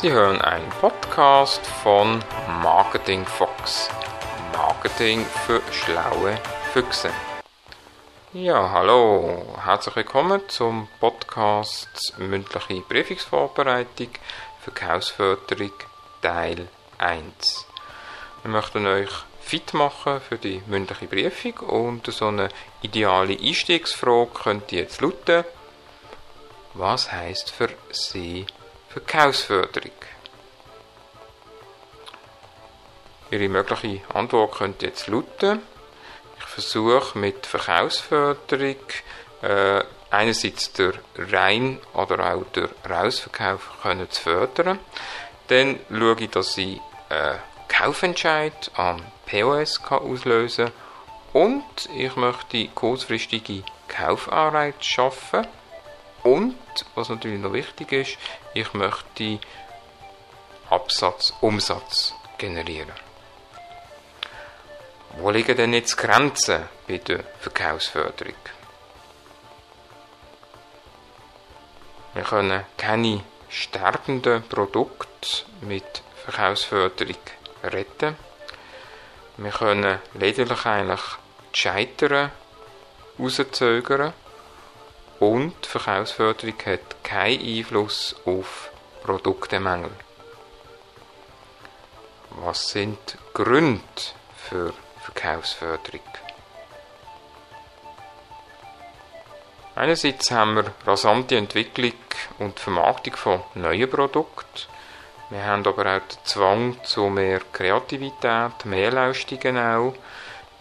Sie hören einen Podcast von Marketing Fox. Marketing für schlaue Füchse. Ja, hallo, herzlich willkommen zum Podcast Mündliche Prüfungsvorbereitung Verkaufsförderung Teil 1. Wir möchten euch fit machen für die mündliche Prüfung und so eine ideale Einstiegsfrage könnte jetzt lauten, was heißt für Sie Verkaufsförderung? Ihre mögliche Antwort könnte jetzt lauten, ich versuche mit Verkaufsförderung äh, einerseits der Rein- oder auch der Rausverkauf können zu fördern. Dann schaue ich, dass ich äh, Kaufentscheid am POS kann auslösen und ich möchte kurzfristige Kaufanreize schaffen und, was natürlich noch wichtig ist, ich möchte Absatz, Umsatz generieren. Wo liegen denn jetzt Grenzen bei der Verkaufsförderung? Wir können keine sterbenden Produkte mit Verkaufsförderung retten. Wir können lediglich eigentlich die Scheitern rauszögern und die Verkaufsförderung hat keinen Einfluss auf Produktemängel. Was sind Gründe für Verkaufsförderung? Einerseits haben wir rasante Entwicklung und Vermarktung von neuen Produkten. Wir haben aber auch den Zwang zu mehr Kreativität, mehr Leistungen auch.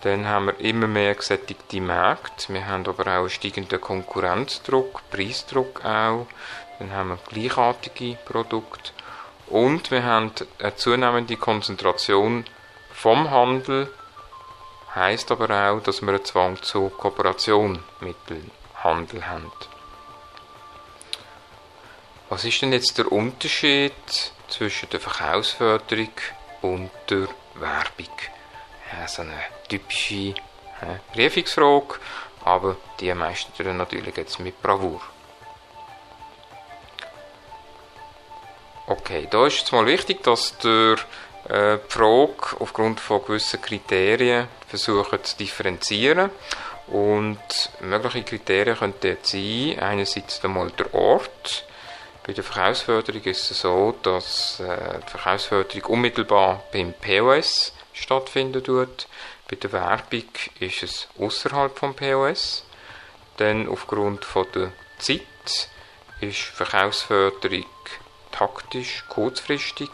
Dann haben wir immer mehr gesättigte Märkte. Wir haben aber auch einen steigenden Konkurrenzdruck, Preisdruck auch. Dann haben wir gleichartige Produkte. Und wir haben eine zunehmende Konzentration vom Handel. Heißt aber auch, dass wir einen Zwang zur Kooperation mit dem Handel haben. Was ist denn jetzt der Unterschied zwischen der Verkaufsförderung und der Werbung? Ja, so eine typische äh, Prüfungsfrage, aber die meistern natürlich jetzt mit Bravour. Okay, da ist es mal wichtig, dass der äh, die Frage aufgrund von gewissen Kriterien versuchen zu differenzieren. Und mögliche Kriterien könnten jetzt sein, einerseits einmal der Ort, bei der Verkaufsförderung ist es so, dass äh, die Verkaufsförderung unmittelbar beim POS stattfinden tut. Bei der Werbung ist es außerhalb vom POS. Dann aufgrund von der Zeit ist Verkaufsförderung taktisch, kurzfristig,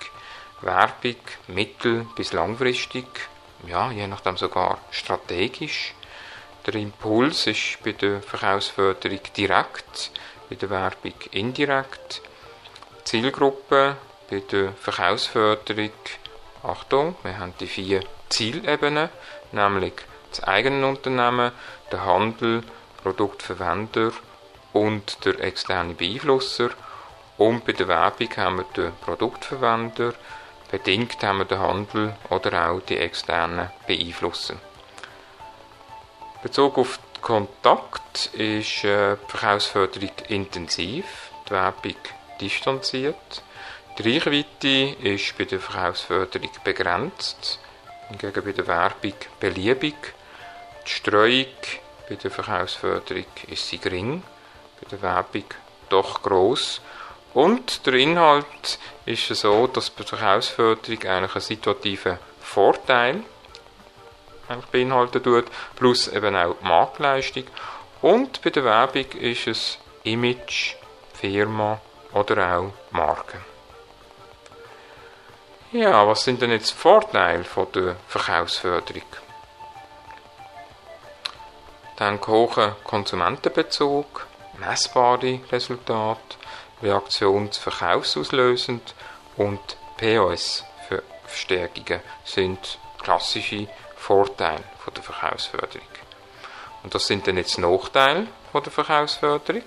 Werbung mittel- bis langfristig, ja, je nachdem sogar strategisch. Der Impuls ist bei der Verkaufsförderung direkt, bei der Werbung indirekt. Zielgruppe bei der Verkaufsförderung, Achtung, wir haben die vier Zielebenen, nämlich das eigene Unternehmen, der Handel, Produktverwender und der externe Beeinflusser. Und bei der Werbung haben wir den Produktverwender, bedingt haben wir den Handel oder auch die externen Beeinflusser. Bezug auf Kontakt ist äh, die Verkaufsförderung intensiv, die Werbung distanziert. Die Reichweite ist bei der Verkaufsförderung begrenzt, hingegen bei der Werbung beliebig. Die Streuung bei der Verkaufsförderung ist sie gering, bei der Werbung doch groß. Und der Inhalt ist so, dass bei der Verkaufsförderung eigentlich einen situativen Vorteil beinhalten tut, plus eben auch die Marktleistung. Und bei der Werbung ist es Image, Firma oder auch Marke. Ja, was sind denn jetzt die Vorteile von der Verkaufsförderung? Dann hoher Konsumentenbezug, messbare Resultate, reaktionsverkaufsauslösend und POS-Verstärkungen sind klassische Vorteile von der Verkaufsförderung. Und das sind dann jetzt Nachteile von der Verkaufsförderung.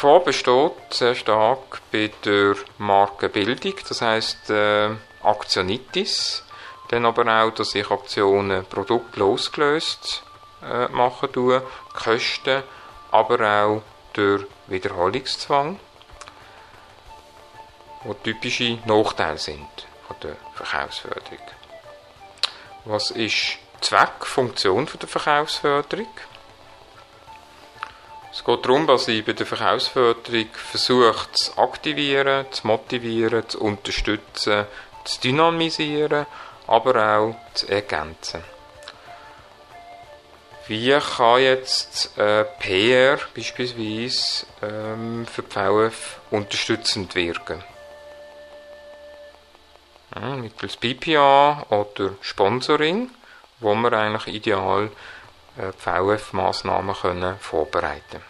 Gefahr besteht sehr stark bei der Markenbildung, das heißt äh, Aktionitis, dann aber auch, dass ich Aktionen produktlos äh, machen tue, Kosten, aber auch der Wiederholungszwang. die typische Nachteile sind von der Verkaufsförderung. Was ist Zweck, Funktion von der Verkaufsförderung? Es geht darum, dass ich bei der Verkaufsförderung versuche zu aktivieren, zu motivieren, zu unterstützen, zu dynamisieren, aber auch zu ergänzen. Wie kann jetzt äh, PR beispielsweise ähm, für die VF unterstützend wirken? Ja, mittels PPA oder Sponsoring, wo wir eigentlich ideal äh, VF-Massnahmen können vorbereiten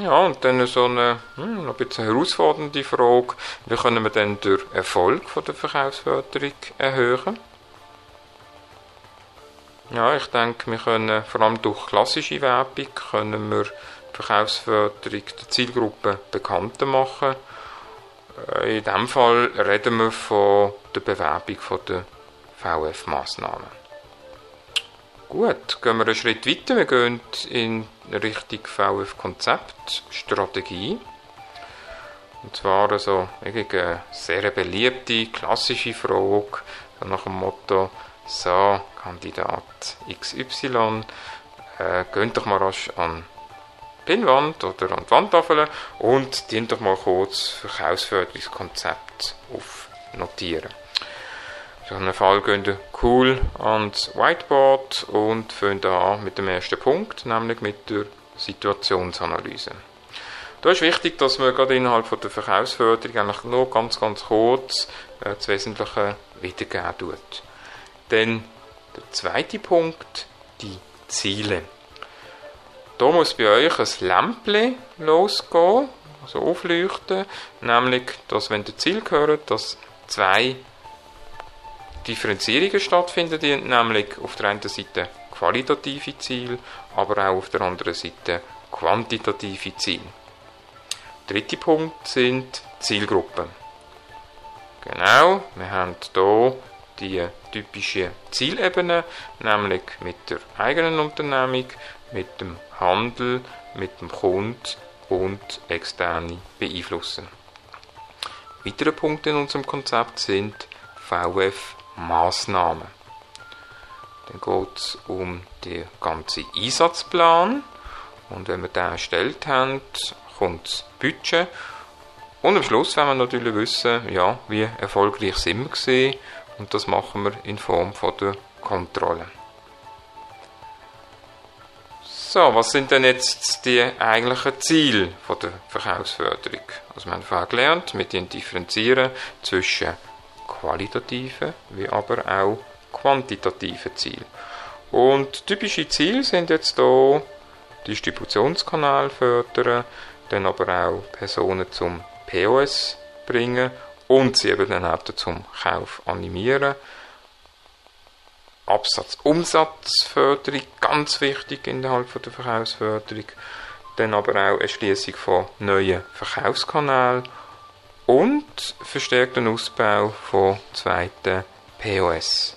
Ja, und dann so eine hm, ein bisschen herausfordernde Frage, wie können wir dann den Erfolg von der Verkaufsförderung erhöhen? Ja, ich denke, wir können vor allem durch klassische Werbung können wir die Verkaufsförderung der Zielgruppe bekannter machen. Äh, in diesem Fall reden wir von der Bewerbung der VF-Massnahmen. Gut, gehen wir einen Schritt weiter. Wir gehen in Richtung VF-Konzept, Strategie. Und zwar also eine sehr beliebte, klassische Frage nach dem Motto, so, Kandidat XY, äh, geht doch mal rasch an die Pinnwand oder an die Wandtafel und dient doch mal kurz Verkaufsförderungskonzept aufnotieren. In einem Fall gehen cool ans Whiteboard und fangen an mit dem ersten Punkt, nämlich mit der Situationsanalyse. Da ist wichtig, dass man gerade innerhalb von der Verkaufsförderung eigentlich nur ganz, ganz kurz äh, das Wesentliche wiedergeben tut. Dann der zweite Punkt, die Ziele. Da muss bei euch ein Lämpchen losgehen, also aufleuchten, nämlich, dass wenn ihr Ziel gehört, dass zwei Differenzierungen stattfinden, nämlich auf der einen Seite qualitative Ziele, aber auch auf der anderen Seite quantitative Ziele. Der dritte Punkt sind Zielgruppen. Genau, wir haben hier die typische Zielebene, nämlich mit der eigenen Unternehmung, mit dem Handel, mit dem Kunden und externe beeinflussen. Weitere Punkte in unserem Konzept sind VF Maßnahmen. Dann geht es um den ganzen Einsatzplan. Und wenn wir den erstellt haben, kommt das Budget. Und am Schluss wollen wir natürlich wissen, ja, wie erfolgreich sind wir gewesen. Und das machen wir in Form von der Kontrolle. So, was sind denn jetzt die eigentlichen Ziele von der Verkaufsförderung? Also wir haben vorher gelernt, wir differenzieren zwischen qualitativen wie aber auch quantitativen Zielen. Und typische Ziele sind jetzt hier Distributionskanal fördern, dann aber auch Personen zum POS bringen und sie eben dann auch zum Kauf animieren. Absatz-Umsatzförderung, ganz wichtig innerhalb der Verkaufsförderung. Dann aber auch Erschließung von neuen Verkaufskanälen und verstärkten Ausbau von zweiten POS.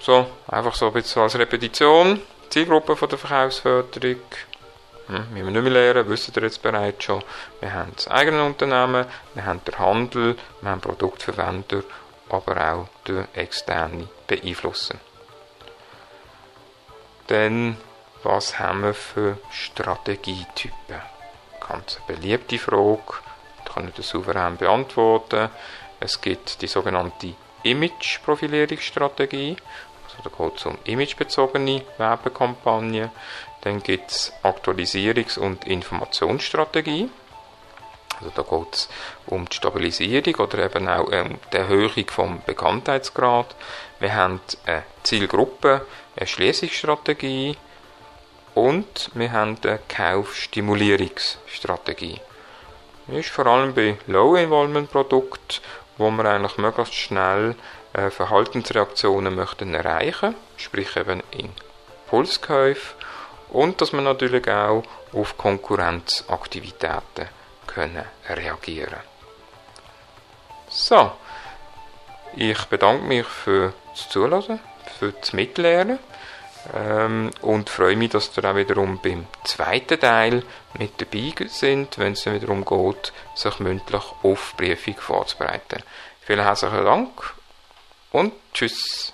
So, einfach so ein bisschen als Repetition. Zielgruppe von der Verkaufsförderung. Hm, müssen wir nicht mehr lernen, wissen ihr jetzt bereits schon. Wir haben das eigene Unternehmen, wir haben den Handel, wir haben Produktverwender, aber auch den externen Beeinflussen. Dann, was haben wir für Strategietypen? Ganz beliebte Frage, die kann ich souverän beantworten. Es gibt die sogenannte Image-Profilierungsstrategie. Also da geht es um imagebezogene Werbekampagnen. Dann gibt es Aktualisierungs- und Informationsstrategie. Also da geht es um die Stabilisierung oder eben auch um die Erhöhung vom Bekanntheitsgrad. Wir haben eine Zielgruppe, eine Schließungsstrategie und wir haben eine Kaufstimulierungsstrategie. Das ist vor allem bei Low-Involvement-Produkten, wo wir eigentlich möglichst schnell äh, Verhaltensreaktionen möchten erreichen, sprich eben Impulskäufe und dass wir natürlich auch auf Konkurrenzaktivitäten können reagieren. So, ich bedanke mich für das Zuhören, für das Mitlernen. Ähm, und freue mich, dass ihr auch wiederum beim zweiten Teil mit dabei sind, wenn es dann wiederum geht, sich mündlich auf Briefung vorzubereiten. Vielen herzlichen Dank und tschüss.